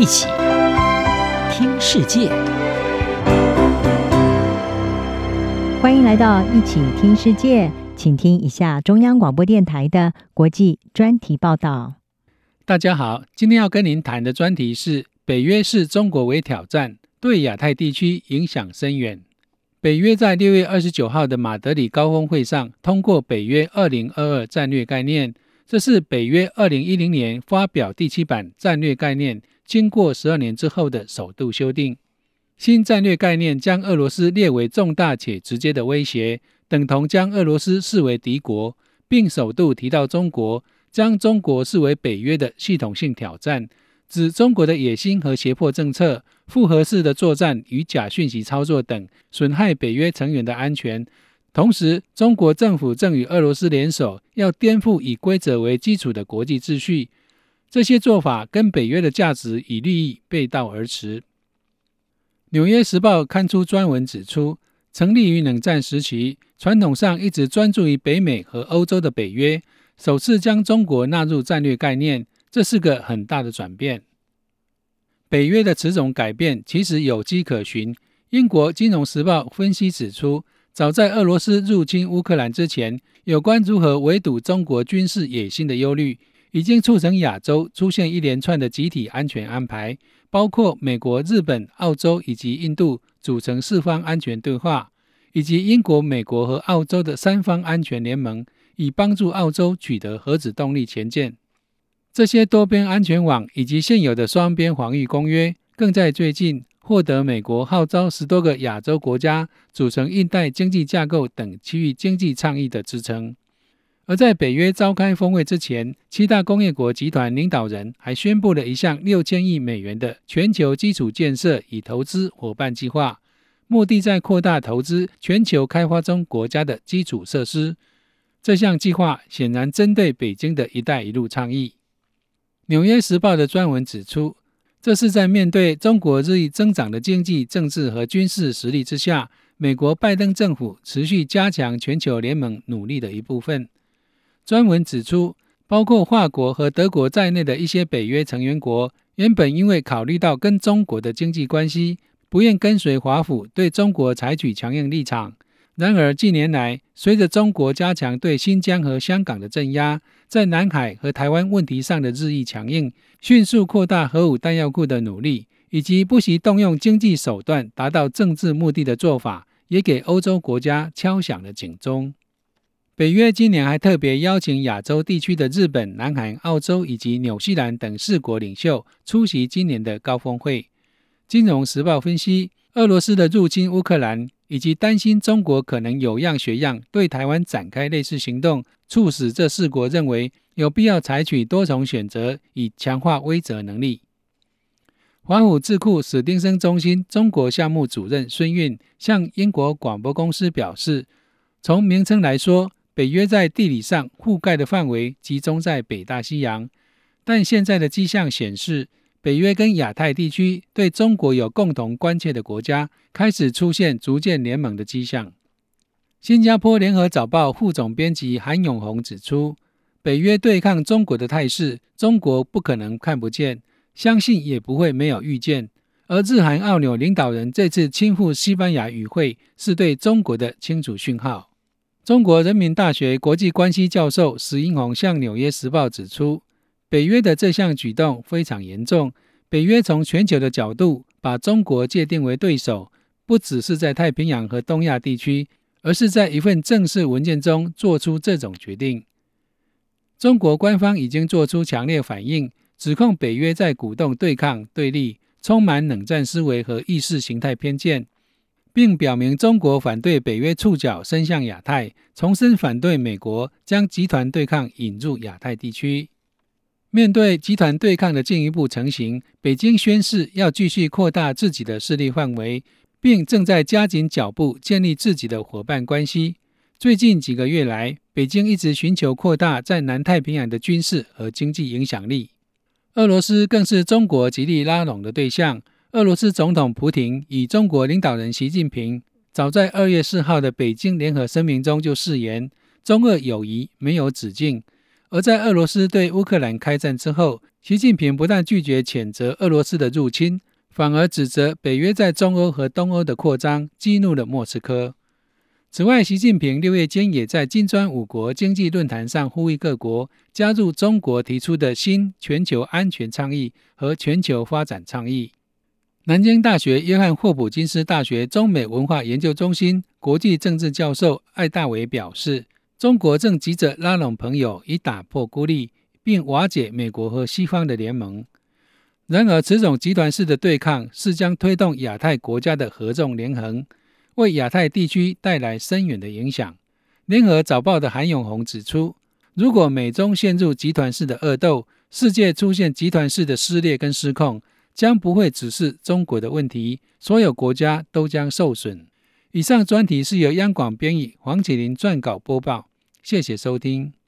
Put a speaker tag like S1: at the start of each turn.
S1: 一起听世界，
S2: 欢迎来到一起听世界，请听一下中央广播电台的国际专题报道。
S3: 大家好，今天要跟您谈的专题是北约视中国为挑战，对亚太地区影响深远。北约在六月二十九号的马德里高峰会上通过北约二零二二战略概念，这是北约二零一零年发表第七版战略概念，经过十二年之后的首度修订。新战略概念将俄罗斯列为重大且直接的威胁，等同将俄罗斯视为敌国，并首度提到中国，将中国视为北约的系统性挑战。指中国的野心和胁迫政策、复合式的作战与假讯息操作等，损害北约成员的安全。同时，中国政府正与俄罗斯联手，要颠覆以规则为基础的国际秩序。这些做法跟北约的价值与利益背道而驰。《纽约时报》刊出专文指出，成立于冷战时期，传统上一直专注于北美和欧洲的北约，首次将中国纳入战略概念。这是个很大的转变。北约的此种改变其实有迹可循。英国《金融时报》分析指出，早在俄罗斯入侵乌克兰之前，有关如何围堵中国军事野心的忧虑，已经促成亚洲出现一连串的集体安全安排，包括美国、日本、澳洲以及印度组成四方安全对话，以及英国、美国和澳洲的三方安全联盟，以帮助澳洲取得核子动力潜舰。这些多边安全网以及现有的双边防御公约，更在最近获得美国号召十多个亚洲国家组成印太经济架构等区域经济倡议的支撑。而在北约召开峰会之前，七大工业国集团领导人还宣布了一项六千亿美元的全球基础建设与投资伙伴计划，目的在扩大投资全球开发中国家的基础设施。这项计划显然针对北京的一带一路倡议。《纽约时报》的专文指出，这是在面对中国日益增长的经济、政治和军事实力之下，美国拜登政府持续加强全球联盟努力的一部分。专文指出，包括法国和德国在内的一些北约成员国，原本因为考虑到跟中国的经济关系，不愿跟随华府对中国采取强硬立场。然而，近年来，随着中国加强对新疆和香港的镇压，在南海和台湾问题上的日益强硬，迅速扩大核武弹药库的努力，以及不惜动用经济手段达到政治目的的做法，也给欧洲国家敲响了警钟。北约今年还特别邀请亚洲地区的日本、南韩、澳洲以及纽西兰等四国领袖出席今年的高峰会。金融时报分析，俄罗斯的入侵乌克兰。以及担心中国可能有样学样对台湾展开类似行动，促使这四国认为有必要采取多重选择，以强化威慑能力。华府智库史丁生中心中国项目主任孙运向英国广播公司表示，从名称来说，北约在地理上覆盖的范围集中在北大西洋，但现在的迹象显示，北约跟亚太地区对中国有共同关切的国家开始出现逐渐联盟的迹象。新加坡联合早报副总编辑韩永红指出，北约对抗中国的态势，中国不可能看不见，相信也不会没有预见。而日韩澳纽领导人这次亲赴西班牙与会，是对中国的清楚讯号。中国人民大学国际关系教授石英红向《纽约时报》指出。北约的这项举动非常严重。北约从全球的角度把中国界定为对手，不只是在太平洋和东亚地区，而是在一份正式文件中做出这种决定。中国官方已经做出强烈反应，指控北约在鼓动对抗、对立，充满冷战思维和意识形态偏见，并表明中国反对北约触角伸向亚太，重申反对美国将集团对抗引入亚太地区。面对集团对抗的进一步成型，北京宣示要继续扩大自己的势力范围，并正在加紧脚步建立自己的伙伴关系。最近几个月来，北京一直寻求扩大在南太平洋的军事和经济影响力。俄罗斯更是中国极力拉拢的对象。俄罗斯总统普京与中国领导人习近平早在二月四号的北京联合声明中就誓言，中俄友谊没有止境。而在俄罗斯对乌克兰开战之后，习近平不但拒绝谴责俄罗斯的入侵，反而指责北约在中欧和东欧的扩张，激怒了莫斯科。此外，习近平六月间也在金砖五国经济论坛上呼吁各国加入中国提出的新全球安全倡议和全球发展倡议。南京大学约翰霍普金斯大学中美文化研究中心国际政治教授艾大维表示。中国正急着拉拢朋友，以打破孤立，并瓦解美国和西方的联盟。然而，此种集团式的对抗是将推动亚太国家的合纵连横，为亚太地区带来深远的影响。联合早报的韩永红指出，如果美中陷入集团式的恶斗，世界出现集团式的撕裂跟失控，将不会只是中国的问题，所有国家都将受损。以上专题是由央广编译黄启麟撰稿播报。谢谢收听。